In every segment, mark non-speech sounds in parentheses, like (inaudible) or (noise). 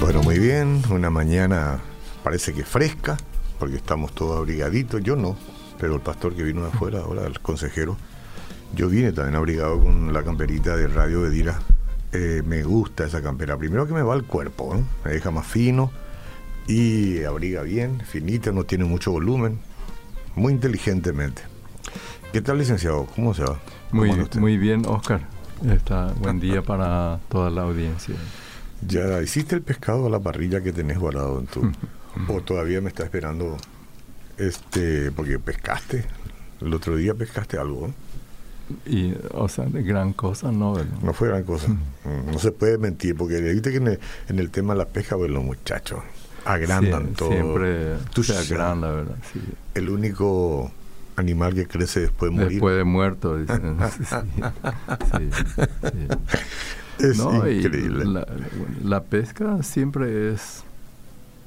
Bueno, muy bien, una mañana parece que fresca, porque estamos todos abrigaditos, yo no, pero el pastor que vino de afuera, ahora el consejero, yo vine también abrigado con la camperita de Radio Bedira. Eh, me gusta esa campera, primero que me va al cuerpo, me deja más fino y abriga bien, finita, no tiene mucho volumen, muy inteligentemente. ¿Qué tal, licenciado? ¿Cómo se va? Muy, muy bien, Oscar. Está, buen día (laughs) para toda la audiencia. ¿Ya hiciste el pescado a la parrilla que tenés guardado en tu... (laughs) o todavía me está esperando, este, porque pescaste, el otro día pescaste algo, Y, o sea, de gran cosa no, No fue gran cosa. (laughs) No se puede mentir, porque viste que en el, tema de la pesca, pues los muchachos agrandan todo. Siempre Tú se agranda, ¿verdad? Sí. El único animal que crece después de morir. Después de muerto, dicen. (laughs) sí, es increíble. La, pesca siempre es...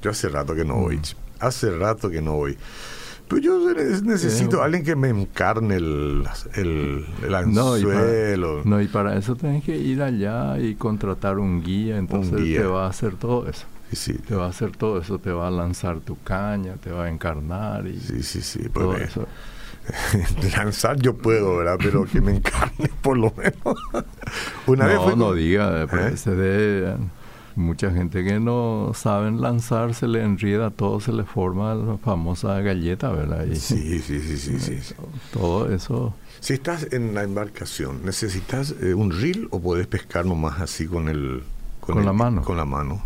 Yo hace rato que no voy. Mm. Hace rato que no voy. Pues yo necesito a alguien que me encarne el, el, anzuelo. No y, para, eso tienes que ir allá y contratar un guía, entonces te va a hacer todo eso. Sí, Te va a hacer todo eso, te va a lanzar tu caña, te va a encarnar y sí, sí, sí, todo eso. (laughs) lanzar yo puedo, ¿verdad? Pero que me encarne por lo menos. (laughs) Una no, vez no diga, ¿Eh? se de mucha gente que no saben lanzar, se le enrieda todo, se le forma la famosa galleta, ¿verdad? sí, sí, sí, sí, sí, Todo eso. Si estás en la embarcación, ¿necesitas eh, un reel o puedes pescar nomás así con el... Con, la mano. Con la mano.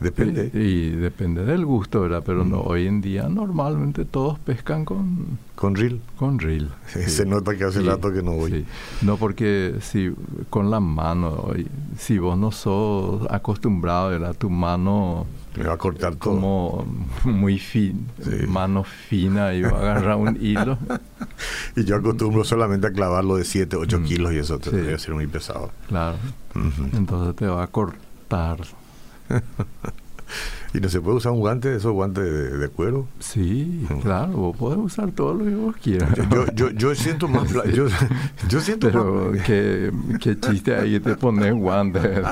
Depende. Y, depende del gusto, ¿verdad? Pero no, hoy en día normalmente todos pescan con... ¿Con reel? Con reel. (laughs) Se nota que hace rato que no voy. No, porque si con la mano, si vos no sos acostumbrado, ¿verdad? Tu mano... Me va a cortar todo. Como muy fin, mano fina y va a agarrar un hilo. (laughs) y yo acostumbro solamente a clavarlo de 7, 8 mm. kilos y eso te debe ser muy pesado. Claro. Entonces te va a cortar (laughs) ¿Y no se puede usar un guante, esos guantes de, cuero? Sí, claro, vos podés usar todo lo que vos quieras. Yo, yo, yo siento más... (laughs) Yo, yo siento Pero Qué, qué chiste ahí te pones guantes. (laughs)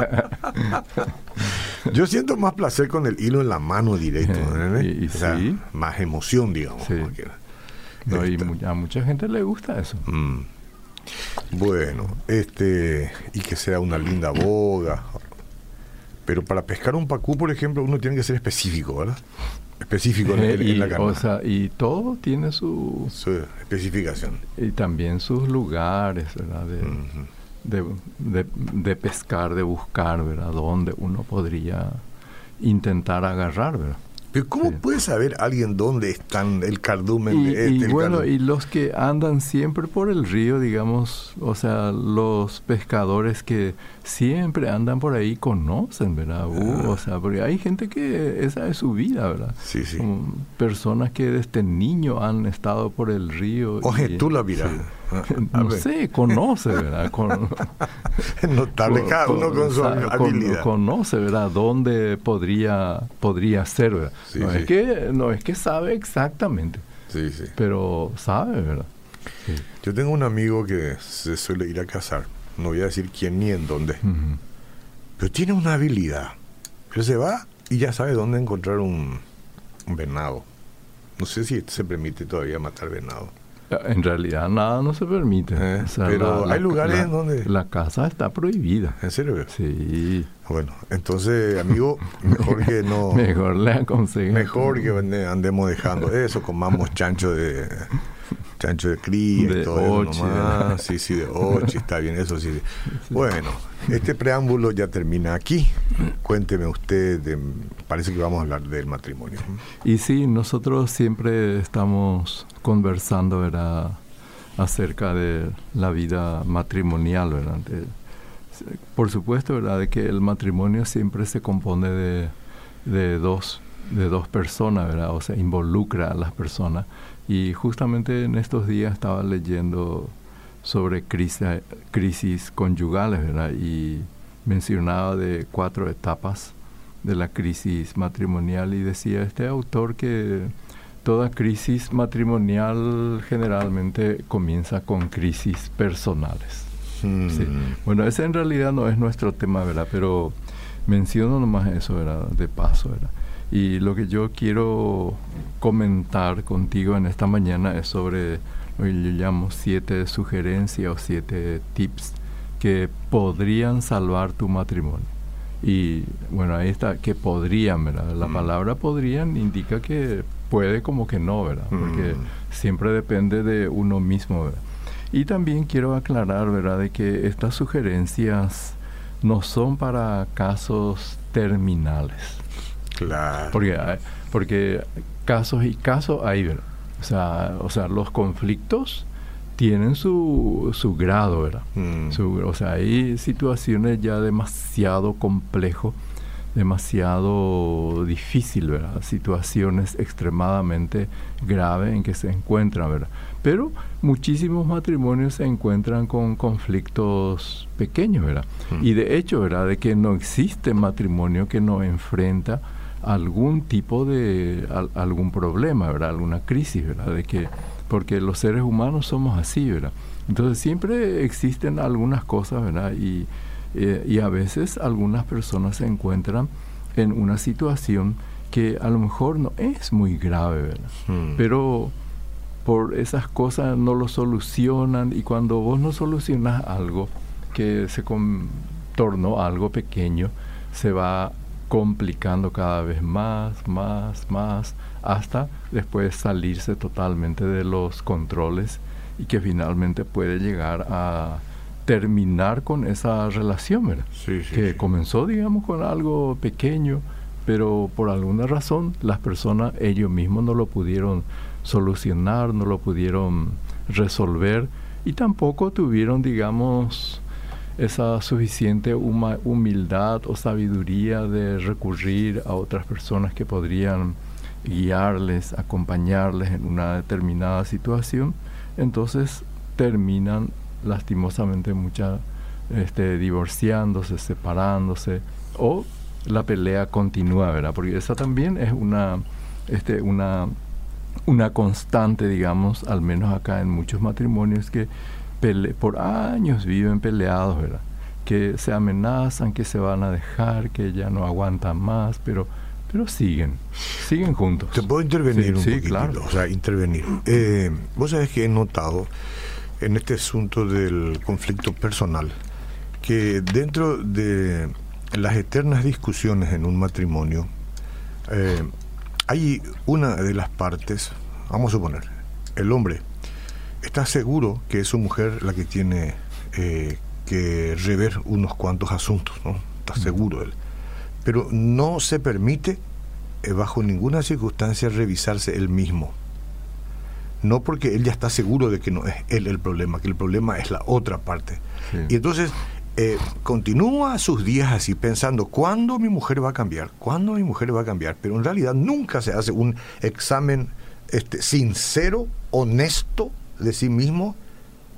yo siento más placer con el hilo en la mano directo. Y, sí. Más emoción, digamos. Sí. No, y a mucha gente le gusta eso. Mm. Bueno, este y que sea una linda boga, pero para pescar un pacú, por ejemplo, uno tiene que ser específico, ¿verdad? Específico en, y, la carne. O sea, y todo tiene su... Su especificación. Y también sus lugares, ¿verdad? De, de, de, pescar, de buscar, ¿verdad? Dónde uno podría intentar agarrar, ¿verdad? Pero ¿cómo puede saber alguien dónde están el cardumen y, este? Y bueno, y los que andan siempre por el río, digamos, o sea, los pescadores que siempre andan por ahí conocen, ¿verdad? Uh. O sea, porque hay gente que esa es su vida, ¿verdad? Sí, sí. personas que desde niño han estado por el río. Oye, tú la vida. Ah, no sé, conoce, ¿verdad? Con, (laughs) notable, cada uno con su habilidad. conoce, ¿verdad? Dónde podría, podría ser, ¿verdad? no, Es que, no es que sabe exactamente. Sí, sí. Pero sabe, ¿verdad? Yo tengo un amigo que se suele ir a cazar no voy a decir quién ni en dónde, pero tiene una habilidad. Pero se va y ya sabe dónde encontrar un, venado. No sé si se permite todavía matar venado. En realidad nada no se permite. Eh, pero hay lugares en donde... La caza está prohibida. ¿En serio? Sí. Bueno, entonces, amigo, mejor que no... (laughs) mejor le aconsejo. Mejor que andemos dejando eso, comamos chancho de chancho de cría de todo eso Sí, sí, de ocho, está bien, eso sí. Bueno, este preámbulo ya termina aquí. Cuénteme usted, parece que vamos a hablar del matrimonio. Y sí, nosotros siempre estamos conversando, ¿verdad? acerca de la vida matrimonial, ¿verdad? por supuesto, ¿verdad? De que el matrimonio siempre se compone de, de dos de dos personas, ¿verdad? O sea, involucra a las personas. Y justamente en estos días estaba leyendo sobre crisis, crisis conyugales, ¿verdad? Y mencionaba de cuatro etapas de la crisis matrimonial y decía este autor que toda crisis matrimonial generalmente comienza con crisis personales. Mm. Sí. Bueno, ese en realidad no es nuestro tema, ¿verdad? Pero menciono nomás eso, ¿verdad? De paso, ¿verdad? Y lo que yo quiero comentar contigo en esta mañana es sobre lo que yo llamo siete sugerencias o siete tips que podrían salvar tu matrimonio. Y bueno, ahí está, que podrían, ¿verdad? La Mm. palabra podrían indica que puede como que no, ¿verdad? Porque Mm. siempre depende de uno mismo, ¿verdad? Y también quiero aclarar, ¿verdad?, de que estas sugerencias no son para casos terminales. Claro. Porque, hay- porque casos y casos hay, ¿verdad? O sea, o sea, los conflictos tienen su, su grado, ¿verdad? Mm. Su- o sea, hay situaciones ya demasiado complejo, demasiado difícil, ¿verdad? Situaciones extremadamente graves en que se encuentran, ¿verdad? Pero muchísimos matrimonios se encuentran con conflictos pequeños, ¿verdad? Mm. Y de hecho, ¿verdad? De que no existe matrimonio que no enfrenta algún tipo de al- algún problema, ¿verdad? Alguna crisis, ¿verdad? De que porque los seres humanos somos así, ¿verdad? Entonces siempre existen algunas cosas, ¿verdad? Y, eh, y a veces algunas personas se encuentran en una situación que a lo mejor no es muy grave, ¿verdad? Mm. Pero por esas cosas no lo solucionan y cuando vos no solucionas algo que se com- tornó algo pequeño, se va complicando cada vez más, más, más, hasta después salirse totalmente de los controles y que finalmente puede llegar a terminar con esa relación, ¿verdad? Sí, sí, que sí. comenzó, digamos, con algo pequeño, pero por alguna razón las personas, ellos mismos no lo pudieron solucionar, no lo pudieron resolver y tampoco tuvieron, digamos, esa suficiente humildad o sabiduría de recurrir a otras personas que podrían guiarles, acompañarles en una determinada situación, entonces terminan lastimosamente muchas este, divorciándose, separándose o la pelea continúa, ¿verdad? Porque esa también es una, este, una, una constante, digamos, al menos acá en muchos matrimonios que pele- por años viven peleados, ¿verdad? Que se amenazan, que se van a dejar, que ya no aguantan más, pero, pero siguen, siguen juntos. Te puedo intervenir Sí, un sí, poquitito, claro. o sea, intervenir. Eh, vos sabés que he notado en este asunto del conflicto personal que dentro de las eternas discusiones en un matrimonio eh, hay una de las partes, vamos a suponer, el hombre está seguro que es su mujer la que tiene eh, que rever unos cuantos asuntos, ¿no? Está seguro él. Pero no se permite eh, bajo ninguna circunstancia revisarse él mismo. No porque él ya está seguro de que no es él el problema, que el problema es la otra parte. Sí. Y entonces eh, continúa sus días así pensando, ¿cuándo mi mujer va a cambiar? ¿Cuándo mi mujer va a cambiar? Pero en realidad nunca se hace un examen este, sincero, honesto de sí mismo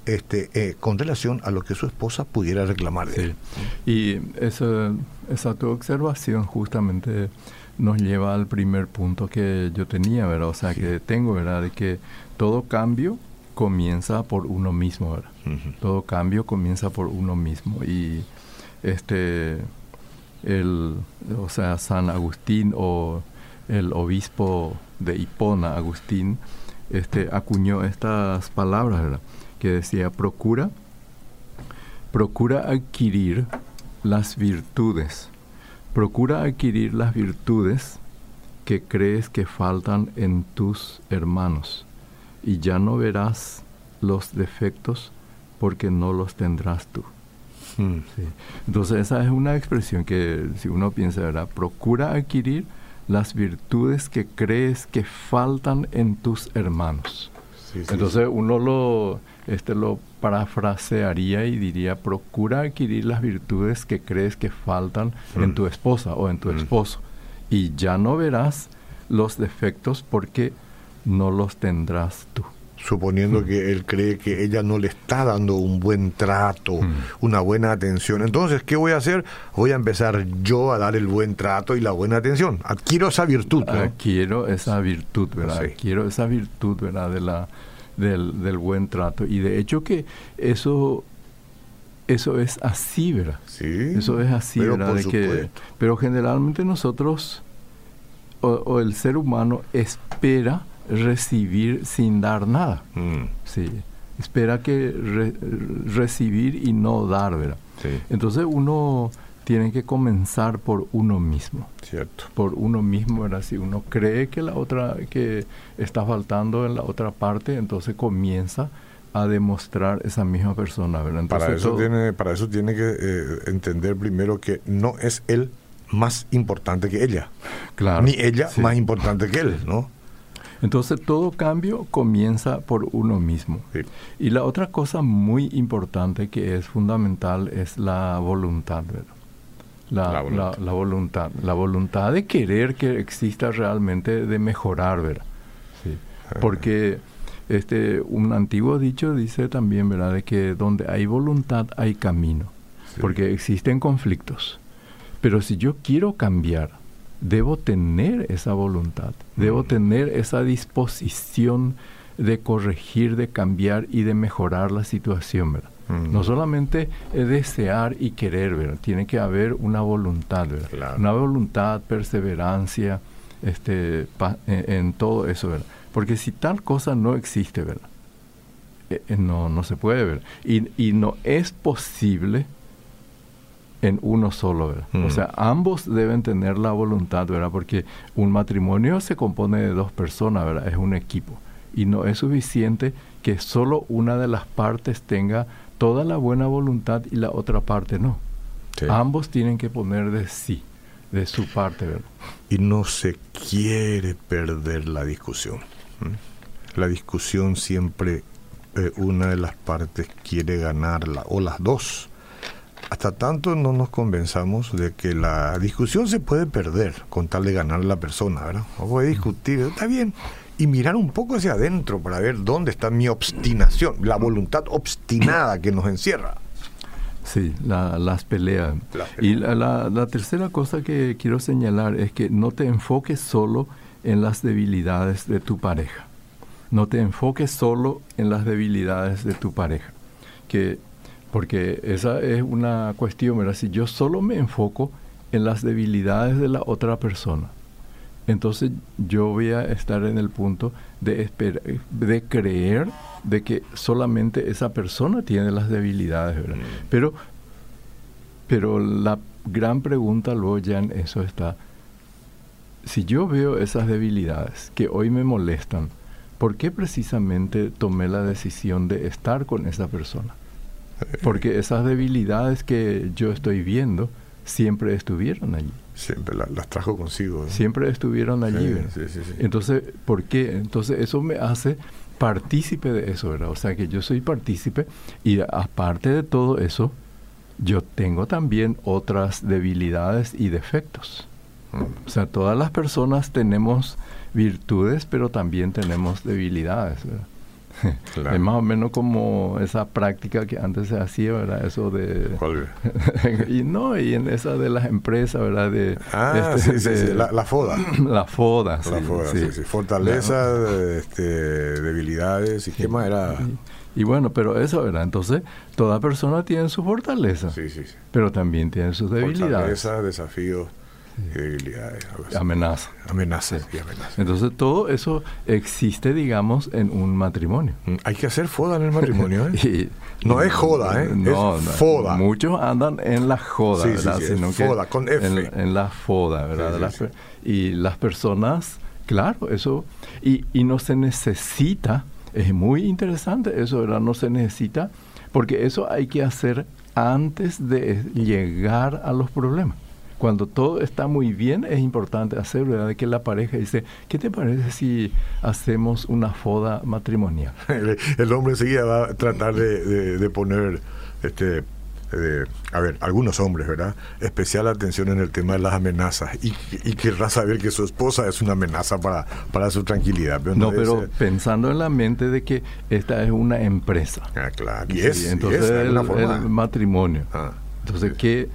este, eh, con relación a lo que su esposa pudiera reclamar de Sí. él. Y esa, esa tu observación justamente nos lleva al primer punto que yo tenía, ¿verdad? O sea, que tengo, ¿verdad? De que todo cambio comienza por uno mismo, ¿verdad? Todo cambio comienza por uno mismo. Y este, el, o sea, San Agustín o el obispo de Hipona, Agustín, este, acuñó estas palabras, ¿verdad? Que decía, procura, procura adquirir las virtudes, procura adquirir las virtudes que crees que faltan en tus hermanos y ya no verás los defectos porque no los tendrás tú. Mm. Sí. Entonces esa es una expresión que si uno piensa, ¿verdad? Procura adquirir las virtudes que crees que faltan en tus hermanos. Sí, sí, Entonces uno lo, este, lo parafrasearía y diría, procura adquirir las virtudes que crees que faltan en Mm. tu esposa o en tu Mm. esposo. Y ya no verás los defectos porque no los tendrás tú. Suponiendo que él cree que ella no le está dando un buen trato, Mm. una buena atención. Entonces, ¿qué voy a hacer? Voy a empezar yo a dar el buen trato y la buena atención. Adquiero esa virtud. ¿no? Adquiero esa virtud, ¿verdad? Sí. Adquiero esa virtud, ¿verdad? De la, del, del buen trato. Y de hecho que eso, eso es así, ¿verdad? Sí. Eso es así, pero ¿verdad? De que, pero generalmente nosotros, o, o el ser humano, espera recibir sin dar nada. Mm, Sí. Espera que re- recibir y no dar, ¿verdad? sí, Entonces uno tiene que comenzar por uno mismo cierto. por uno mismo, ¿verdad? Si uno cree que la otra, que está faltando en la otra parte, entonces comienza a demostrar esa misma persona, ¿verdad? Entonces, Para eso, todo- tiene, para eso tiene que eh, entender primero que no es él más importante que ella, claro, ni ella sí. más importante que él, ¿no? Entonces todo cambio comienza por uno mismo. Sí. Y la otra cosa muy importante que es fundamental es la voluntad, ¿verdad? La, La voluntad. la- la voluntad. La voluntad de querer que exista realmente, de mejorar, ¿verdad? Sí. Porque este, un antiguo dicho dice también, ¿verdad? De que donde hay voluntad hay camino. Sí. Porque existen conflictos. Pero si yo quiero cambiar, debo tener esa voluntad, debo Mm. tener esa disposición de corregir, de cambiar y de mejorar la situación, ¿verdad? Mm. No solamente es desear y querer, ¿verdad? Tiene que haber una voluntad, ¿verdad? Claro. Una voluntad, perseverancia, este, pa- en, en todo eso, ¿verdad? Porque si tal cosa no existe, ¿verdad? Eh, eh, no, no se puede ver. Y, y no es posible en uno solo, ¿verdad? Mm. O sea, ambos deben tener la voluntad, ¿verdad? Porque un matrimonio se compone de dos personas, ¿verdad? Es un equipo. Y no es suficiente que solo una de las partes tenga toda la buena voluntad y la otra parte no. Sí. Ambos tienen que poner de sí, de su parte, ¿verdad? y no se quiere perder la discusión. La discusión siempre eh, una de las partes quiere ganarla, o las dos. Hasta tanto no nos convenzamos de que la discusión se puede perder con tal de ganar la persona, ¿verdad? Vamos a discutir, está bien. Y mirar un poco hacia adentro para ver dónde está mi obstinación, la voluntad obstinada que nos encierra. Sí, la- las peleas. Y la- la tercera cosa que quiero señalar es que no te enfoques solo en las debilidades de tu pareja. No te enfoques solo en las debilidades de tu pareja. Que, porque esa es una cuestión, ¿verdad? Si yo solo me enfoco en las debilidades de la otra persona, entonces yo voy a estar en el punto de, esper- de creer de que solamente esa persona tiene las debilidades, ¿verdad? Mm. Pero, pero la gran pregunta luego ya en eso está, si yo veo esas debilidades que hoy me molestan, ¿por qué precisamente tomé la decisión de estar con esa persona? (laughs) Porque esas debilidades que yo estoy viendo siempre estuvieron allí. Siempre la- las trajo consigo. Siempre estuvieron allí. Sí, ¿verdad? sí, sí, sí. Entonces, ¿por qué? Entonces, eso me hace partícipe de eso, ¿verdad? O sea, que yo soy partícipe y aparte de todo eso, yo tengo también otras debilidades y defectos. Mm. O sea, todas las personas tenemos virtudes, pero también tenemos debilidades, ¿verdad? Claro. Es más o menos como esa práctica que antes se hacía, ¿verdad? Eso de... ¿Cuál? (laughs) y no, y en esa de las empresas, ¿verdad? De, Ah, este, sí, sí, de- sí, La, la foda. (clears throat) la foda, La sí, foda, sí. sí. Fortaleza, este, debilidades y qué más era. Y bueno, pero eso, ¿verdad? Entonces, toda persona tiene su fortaleza, Sí, sí, sí. pero también tiene sus debilidades, Fortaleza, desafíos algo así. amenazas. Amenazas y amenazas. Entonces, todo eso existe, digamos, en un matrimonio. Mm, Hay que hacer foda en el matrimonio, ¿eh? (laughs) Y- No es joda, ¿eh? No, Es no, foda. Muchos andan en la joda, Sí, ¿verdad? sí, Sino que foda, con F. En, en la foda, ¿verdad? Las Y las personas, claro, eso. Y, y no se necesita, es muy interesante eso, ¿verdad? No se necesita, porque eso hay que hacer antes de llegar a los problemas. Cuando todo está muy bien, es importante hacer, ¿verdad? Que la pareja dice, ¿qué te parece si hacemos una foda matrimonial? (laughs) El, el hombre enseguida va a tratar de, de- de poner este eh, a ver, algunos hombres, ¿verdad? Especial atención en el tema de las amenazas y, y querrá saber que su esposa es una amenaza para, para su tranquilidad. Pero no, pero pensando en la mente de que esta es una empresa. Ah, claro. Y es, entonces el, matrimonio. Ah, entonces, ¿qué,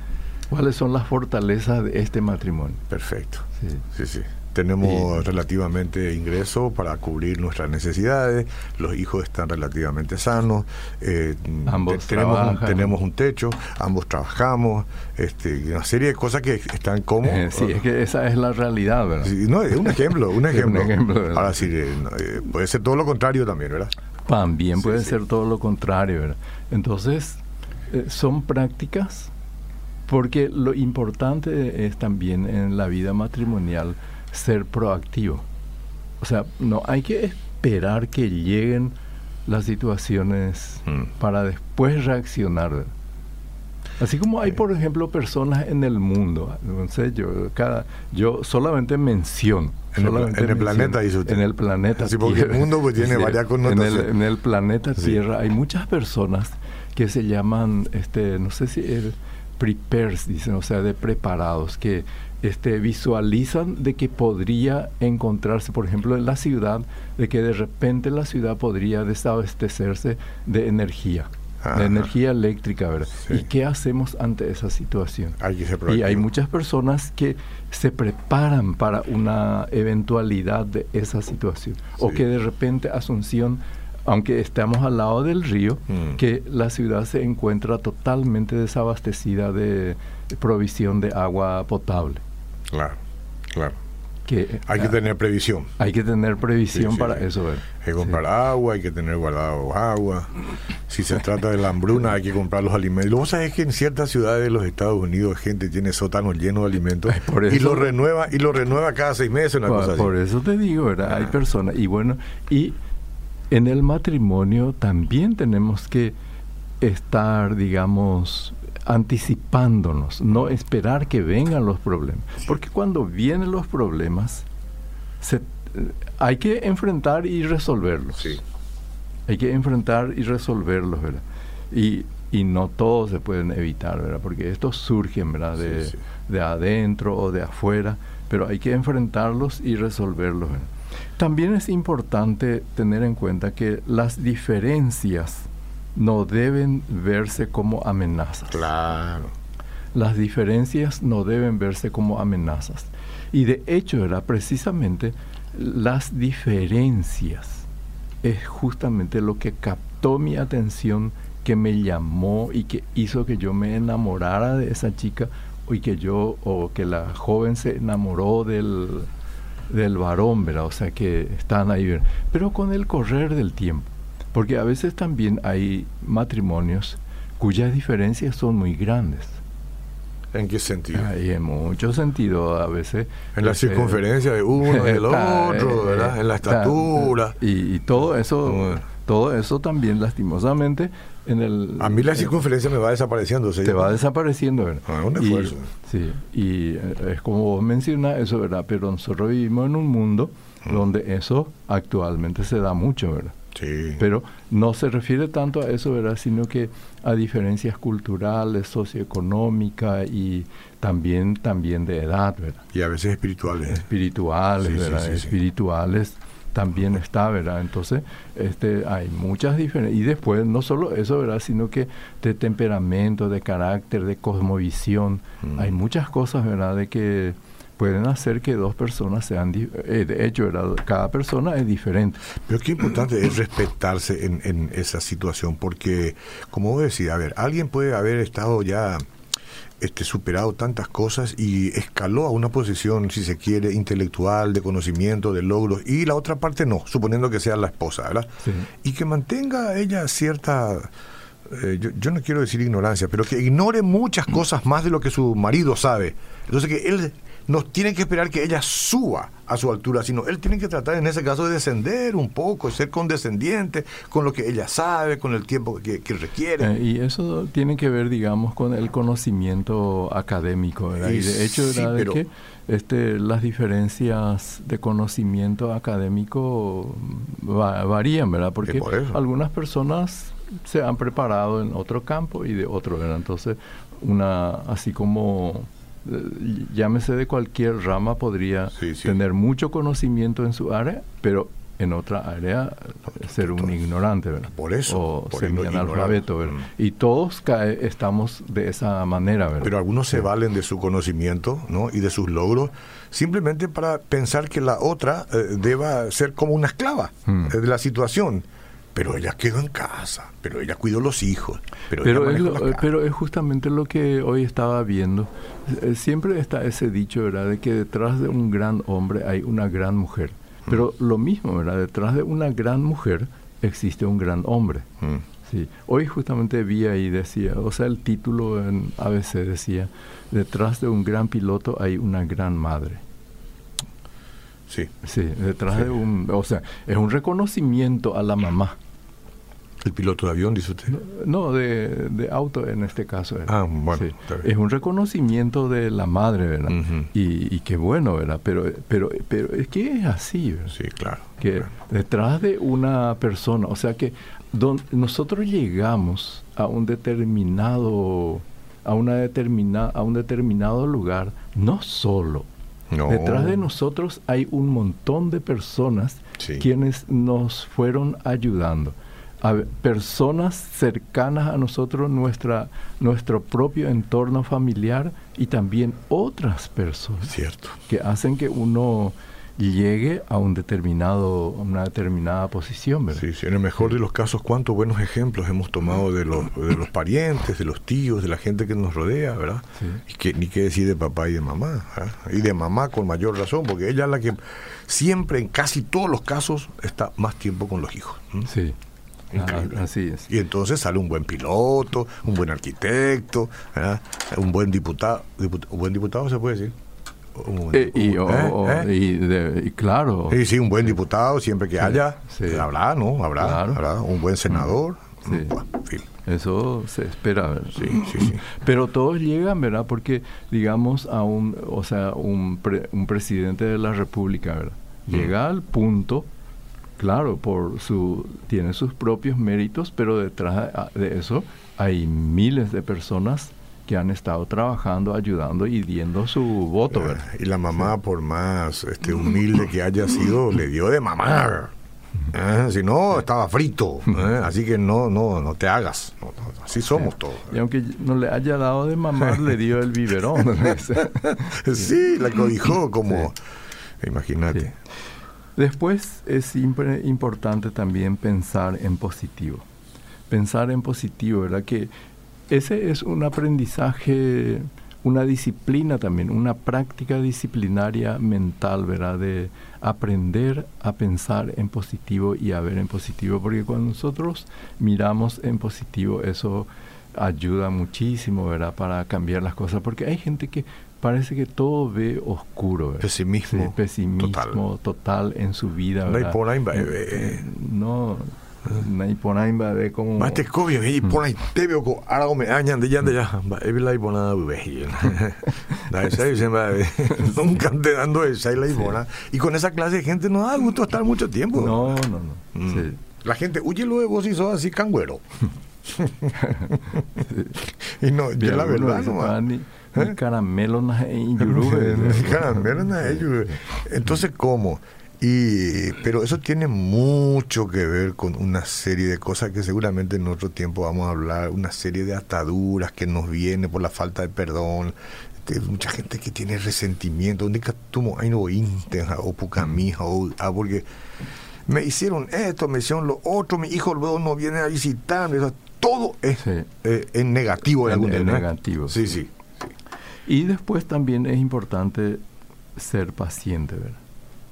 ¿cuáles son las fortalezas de este matrimonio? Perfecto. Sí, sí. sí tenemos relativamente ingreso para cubrir nuestras necesidades, los hijos están relativamente sanos, eh, ambos tenemos, un, tenemos un techo, ambos trabajamos, este, una serie de cosas que están como... Eh, sí, es que esa es la realidad, ¿verdad? no, es un ejemplo, un (laughs) ejemplo. Ahora sí, eh, puede ser todo lo contrario también, ¿verdad? También puede ser todo lo contrario, ¿verdad? Entonces, son prácticas porque lo importante es también en la vida matrimonial ser proactivo. O sea, no hay que esperar que lleguen las situaciones mm. para después reaccionar. Así como hay, por ejemplo, personas en el mundo, sé, yo, cada, yo solamente menciono. En, el, planeta, En el planeta Así porque el mundo pues, tiene varias connotaciones. En el, planeta Tierra hay muchas personas que se llaman, este, no sé si prepares, dicen, o sea, de preparados, que este, visualizan de que podría encontrarse, por ejemplo, en la ciudad, de que de repente la ciudad podría desabastecerse de energía. de energía eléctrica, ¿verdad? ¿Y qué hacemos ante esa situación? y hay muchas personas que se preparan para una eventualidad de esa situación. O que de repente Asunción, aunque estamos al lado del río, mm. que la ciudad se encuentra totalmente desabastecida de provisión de agua potable. Claro, claro. Que, hay que ah, tener previsión. Hay que tener previsión para eso. Hay que comprar agua, hay que tener guardado agua. Si se trata de la hambruna, hay que comprar los alimentos. Lo que pasa es que en ciertas ciudades de los Estados Unidos gente tiene sótanos llenos de alimentos (laughs) y lo renueva y lo renueva cada seis meses. Una por, por eso te digo, ¿verdad? Hay personas y bueno y en el matrimonio también tenemos que estar, digamos, anticipándonos, no esperar que vengan los problemas. Porque cuando vienen los problemas, se, hay que enfrentar y resolverlos. Hay que enfrentar y resolverlos, ¿verdad? Y, y no todos se pueden evitar, ¿verdad? Porque estos surgen, ¿verdad? De, de adentro o de afuera, pero hay que enfrentarlos y resolverlos, También es importante tener en cuenta que las diferencias no deben verse como amenazas. Claro. Las diferencias no deben verse como amenazas. Y de hecho era precisamente las diferencias es justamente lo que captó mi atención, que me llamó y que hizo que yo me enamorara de esa chica y que yo o que la joven se enamoró del, del varón, ¿verdad? O sea que están ahí. Pero con el correr del tiempo, porque a veces también hay matrimonios cuyas diferencias son muy grandes. ¿En qué sentido? Hay en mucho sentido, a veces. En la circunferencia de uno y del (laughs) otro, ¿verdad? En la estatura. Y, todo eso, todo eso también lastimosamente en el... A mí la circunferencia me va desapareciendo. Te va desapareciendo, ¿verdad? Ah, un esfuerzo. sí, y eh, es como vos mencionas eso, ¿verdad? Pero nosotros vivimos en un mundo mm. donde eso actualmente se da mucho, ¿verdad? Pero no se refiere tanto a eso, ¿verdad? Sino que a diferencias culturales, socioeconómicas y también, también de edad, ¿verdad? Y a veces espirituales. Espirituales, ¿verdad? espirituales también está, ¿verdad? Entonces, este, hay muchas diferencias. Y después, no solo eso, ¿verdad? Sino que de temperamento, de carácter, de cosmovisión. Mm. Hay muchas cosas, ¿verdad? De que pueden hacer que dos personas sean, eh, de hecho, cada persona es diferente. Pero qué importante es respetarse en, en esa situación, porque, como vos decís, a ver, alguien puede haber estado ya este, superado tantas cosas y escaló a una posición, si se quiere, intelectual, de conocimiento, de logros, y la otra parte no, suponiendo que sea la esposa, ¿verdad? Y que mantenga ella cierta... Eh, yo, yo, no quiero decir ignorancia, pero que ignore muchas cosas más de lo que su marido sabe. Entonces que él no tiene que esperar que ella suba a su altura, sino él tiene que tratar en ese caso de descender un poco, ser condescendiente con lo que ella sabe, con el tiempo que, requiere. Eh, y eso tiene que ver, digamos, con el conocimiento académico, Y, de hecho, de que este, las diferencias de conocimiento académico varían, ¿verdad? Porque algunas personas se han preparado en otro campo y de otro, ¿verdad? Entonces, una, así como llámese de cualquier rama, podría tener mucho conocimiento en su área, pero en otra área ser un ignorante, ¿verdad? Por eso. O semi-analfabeto, ¿verdad? Mm. Y todos cae, estamos de esa manera, ¿verdad? Pero algunos se valen de su conocimiento, ¿no? Y de sus logros simplemente para pensar que la otra eh, deba ser como una esclava mm. de la situación pero ella quedó en casa, pero ella cuidó los hijos. Pero, es pero es justamente lo que hoy estaba viendo. Eh, siempre está ese dicho, ¿verdad?, de que detrás de un gran hombre hay una gran mujer. Pero mm. lo mismo, ¿verdad?, detrás de una gran mujer existe un gran hombre. Mm. Sí. Hoy justamente vi ahí, decía, o sea, el título en ABC decía, detrás de un gran piloto hay una gran madre. Sí. Sí, detrás de un, o sea, es un reconocimiento a la mamá. ¿El piloto de avión, dice usted? No, de, auto en este caso. Ah, bueno. Es un reconocimiento de la madre, ¿verdad? y, qué bueno, ¿verdad? Pero, pero, pero es que es así, ¿verdad? Sí, claro. Que detrás de una persona, o sea que nosotros llegamos a un determinado, a, una determina, a un determinado lugar, no solo. No. Detrás de nosotros hay un montón de personas quienes nos fueron ayudando a personas cercanas a nosotros, nuestra, nuestro propio entorno familiar y también otras personas Cierto. que hacen que uno llegue a un determinado una determinada posición ¿verdad? Sí, sí, en el mejor de los casos cuántos buenos ejemplos hemos tomado de los, de los parientes de los tíos de la gente que nos rodea verdad y que ni qué decir de papá y de mamá y de mamá con mayor razón porque ella es la que siempre en casi todos los casos está más tiempo con los hijos sí así es. Y entonces sale un buen piloto, un buen arquitecto, un buen diputado, un buen diputado se puede decir. Eh, ¿eh? y, claro. Sí, sí, un buen diputado siempre que haya. Habrá, ¿no? Habrá, habrá un buen senador. Eso se espera, Sí, sí, sí. (laughs) Pero todos llegan, ¿verdad? Porque, digamos, a un, o sea, un, un presidente de la República, ¿verdad? Llega al punto claro, por su, tiene sus propios méritos, pero detrás de eso hay miles de personas que han estado trabajando, ayudando y diendo su voto. Ah, y la mamá, por más este, humilde que haya sido, (laughs) le dio de mamar. ¿eh? Si no, estaba frito. ¿eh? (laughs) Así que no, no, no te hagas. así somos todos. Y aunque no le haya dado de mamar, le dio el biberón. (laughs) sí, la cobijó como... Imagínate. Después es importante también pensar en positivo. Pensar en positivo, ¿verdad? Que ese es un aprendizaje, una disciplina también, una práctica disciplinaria mental, ¿verdad? De aprender a pensar en positivo y a ver en positivo, porque cuando nosotros miramos en positivo, eso ayuda muchísimo, ¿verdad? Para cambiar las cosas, porque hay gente que parece que todo ve oscuro. Pesimismo. pesimismo total. en su vida. No, no naiponaimba ve como mate kovio hei ponai tebe ko algo me añan (laughs) de yanda ya evi la ipona ve da esa se va nunca te dando esa y la ipona y con esa clase de gente no da gusto estar mucho tiempo no no no mm. la gente huye luego vos y sos así cangüero (laughs) (laughs) y no yo la verdad no ¿Eh? Caramelo (laughs) (laughs) Caramelo Entonces, ¿cómo? Y, pero eso tiene mucho que ver con una serie de cosas que seguramente en otro tiempo vamos a hablar, una serie de ataduras que nos viene por la falta de perdón, de mucha gente que tiene resentimiento, donde tuvo no o pucamija, o ah, porque me hicieron esto, me hicieron lo otro, mi hijo luego no viene a visitarme, todo es eh, en negativo en, algún negativo. Sí, sí. Y después también es importante ser paciente, ¿verdad?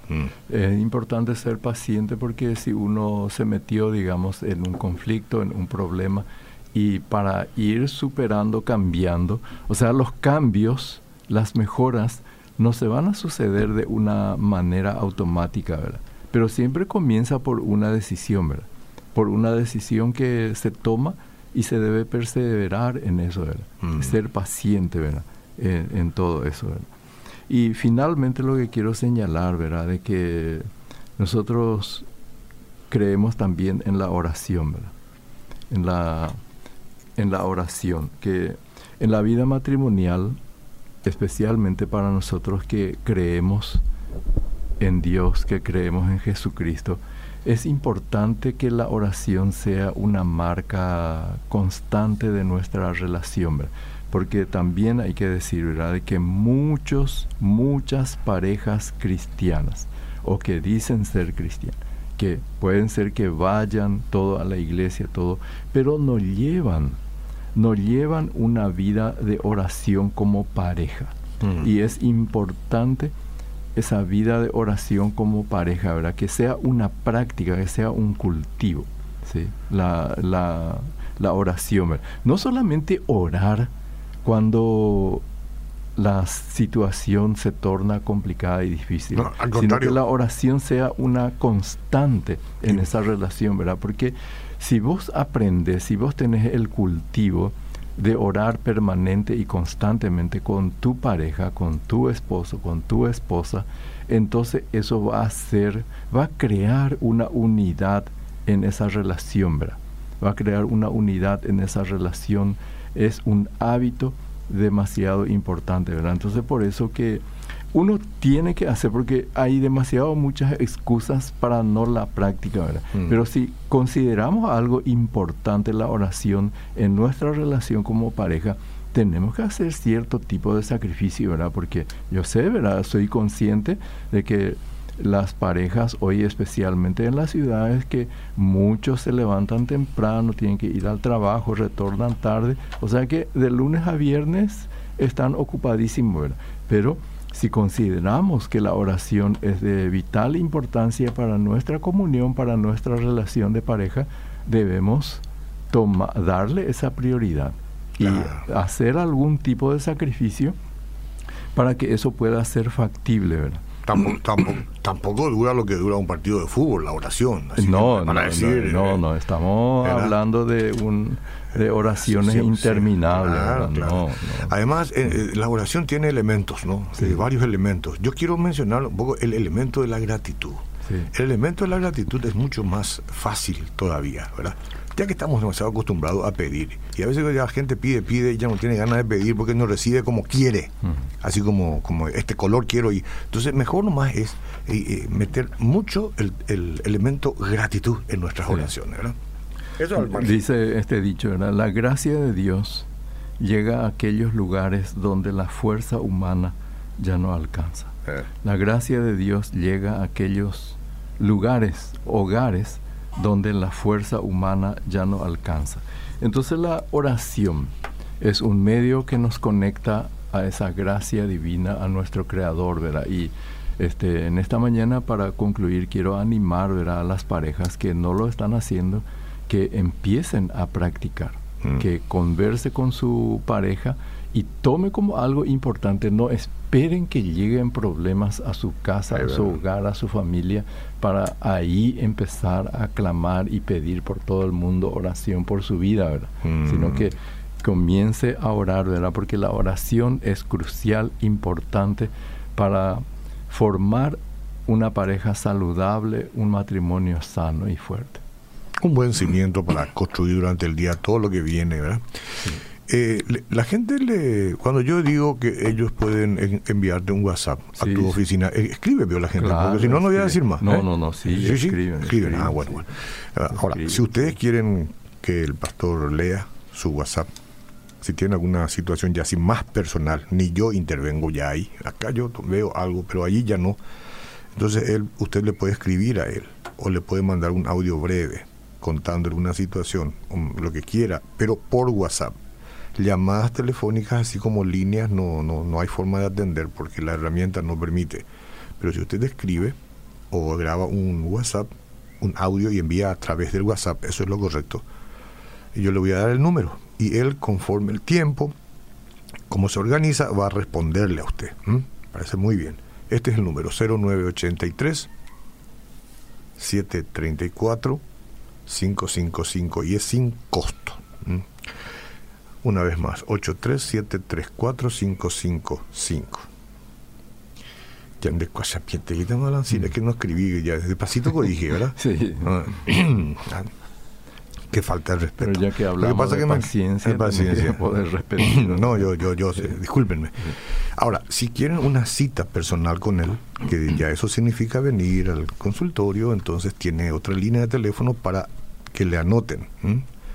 Mm. Es importante ser paciente porque si uno se metió, digamos, en un conflicto, en un problema, y para ir superando, cambiando, o sea, los cambios, las mejoras, no se van a suceder de una manera automática, ¿verdad? Pero siempre comienza por una decisión, ¿verdad? Por una decisión que se toma y se debe perseverar en eso, ¿verdad? Mm. Ser paciente, ¿verdad? En, todo eso. Y finalmente lo que quiero señalar, ¿verdad? De que nosotros creemos también en la oración, en la, en la oración, que en la vida matrimonial, especialmente para nosotros que creemos en Dios, que creemos en Jesucristo, es importante que la oración sea una marca constante de nuestra relación, porque también hay que decir, ¿verdad?, de que muchos, muchas parejas cristianas, o que dicen ser cristianas, que pueden ser que vayan todo a la iglesia, todo, pero no llevan, no llevan una vida de oración como pareja. Mm. Y es importante esa vida de oración como pareja, ¿verdad? Que sea una práctica, que sea un cultivo, ¿sí? La, la, la oración, No solamente orar cuando la situación se torna complicada y difícil, sino que la oración sea una constante en esa relación, ¿verdad? Porque si vos aprendes, si vos tenés el cultivo de orar permanente y constantemente con tu pareja, con tu esposo, con tu esposa, entonces eso va a ser, va a crear una unidad en esa relación, ¿verdad? Va a crear una unidad en esa relación, es un hábito demasiado importante, ¿verdad? Entonces por eso que uno tiene que hacer, porque hay demasiado muchas excusas para no la práctica, ¿verdad? Mm. Pero si consideramos algo importante la oración en nuestra relación como pareja, tenemos que hacer cierto tipo de sacrificio, ¿verdad? Porque yo sé, ¿verdad? Soy consciente de que las parejas hoy especialmente en las ciudades que muchos se levantan temprano, tienen que ir al trabajo, retornan tarde, o sea que de lunes a viernes están ocupadísimos, pero si consideramos que la oración es de vital importancia para nuestra comunión, para nuestra relación de pareja, debemos darle esa prioridad y hacer algún tipo de sacrificio para que eso pueda ser factible, ¿verdad? Tampoco, dura lo que dura un partido de fútbol, la oración. no, no, no, no, estamos hablando de un de oraciones interminables. Además, eh, eh, la oración tiene elementos, ¿no? varios elementos. Yo quiero mencionar un poco el elemento de la gratitud. El elemento de la gratitud es mucho más fácil todavía, ¿verdad? Ya que estamos demasiado acostumbrados a pedir, y a veces la gente pide, pide y ya no tiene ganas de pedir porque no recibe como quiere, así como, como este color quiero, y entonces mejor nomás es eh, eh, meter mucho el, el, elemento gratitud en nuestras oraciones, ¿verdad? Dice este dicho, ¿verdad? La gracia de Dios llega a aquellos lugares donde la fuerza humana ya no alcanza. Eh. La gracia de Dios llega a aquellos lugares, hogares, donde la fuerza humana ya no alcanza. Entonces la oración es un medio que nos conecta a esa gracia divina, a nuestro Creador, ¿verdad? Y este, en esta mañana, para concluir, quiero animar ¿verdad? a las parejas que no lo están haciendo, que empiecen a practicar, mm. que converse con su pareja y tome como algo importante, no esperen que lleguen problemas a su casa, a su hogar, a su familia, para ahí empezar a clamar y pedir por todo el mundo oración por su vida, ¿verdad? Sino mm. que comience a orar, ¿verdad? Porque la oración es crucial, importante para formar una pareja saludable, un matrimonio sano y fuerte. Un buen cimiento para construir durante el día todo lo que viene, ¿verdad? Eh, la gente le cuando yo digo que ellos pueden enviarte un WhatsApp a tu oficina eh, escribe veo la gente porque si no no voy a decir más no ¿eh? no no sí, sí, escriben, escriben, ah bueno, bueno. Ah, ahora si ustedes quieren que el pastor lea su WhatsApp si tiene alguna situación ya así más personal ni yo intervengo ya ahí. Acá yo veo algo pero allí ya no. Entonces él usted le puede escribir a él o le puede mandar un audio breve contándole una situación lo que quiera pero por WhatsApp llamadas telefónicas así como líneas no, no, no hay forma de atender porque la herramienta no permite. Pero si usted escribe o graba un WhatsApp, un audio y envía a través del WhatsApp, eso es lo correcto. Yo le voy a dar el número y él conforme el tiempo, como se organiza, va a responderle a usted. Parece muy bien. Este es el número 0983 734 555 y es sin costo. Una vez más, 8373455. Ya de cuachapiente, que estamos es que no escribí ya, despacito que dije, ¿verdad? (laughs) Sí. Ah. (clears throat) que falta el respeto. Pero ya que hablamos pasa de que paciencia, paciencia. (laughs) poder respetar. (laughs) no, yo, yo, yo sé, discúlpenme. Ahora, si quieren una cita personal con él, que ya eso significa venir al consultorio, entonces tiene otra línea de teléfono para que le anoten.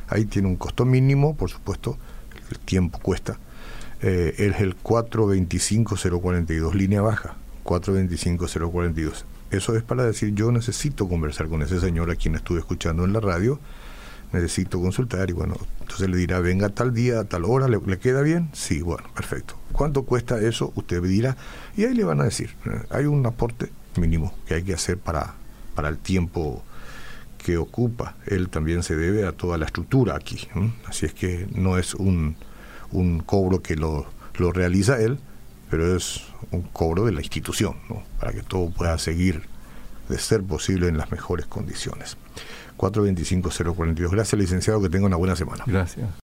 Ahí tiene un costo mínimo, por supuesto, el tiempo cuesta. Eh, es el 425-042, línea baja, 425-042. Eso es para decir, yo necesito conversar con ese señor a quien estuve escuchando en la radio, necesito consultar y bueno, entonces le dirá, venga tal día, tal hora, ¿le, queda bien? Sí, bueno, perfecto. ¿Cuánto cuesta eso? Usted dirá y ahí le van a decir, eh, hay un aporte mínimo que hay que hacer para, para el tiempo que ocupa. Él también se debe a toda la estructura aquí. Así es que no es un, un cobro que lo, lo realiza él, pero es un cobro de la institución, para que todo pueda seguir de ser posible en las mejores condiciones. 425-042. Gracias, licenciado, que tenga una buena semana. Gracias.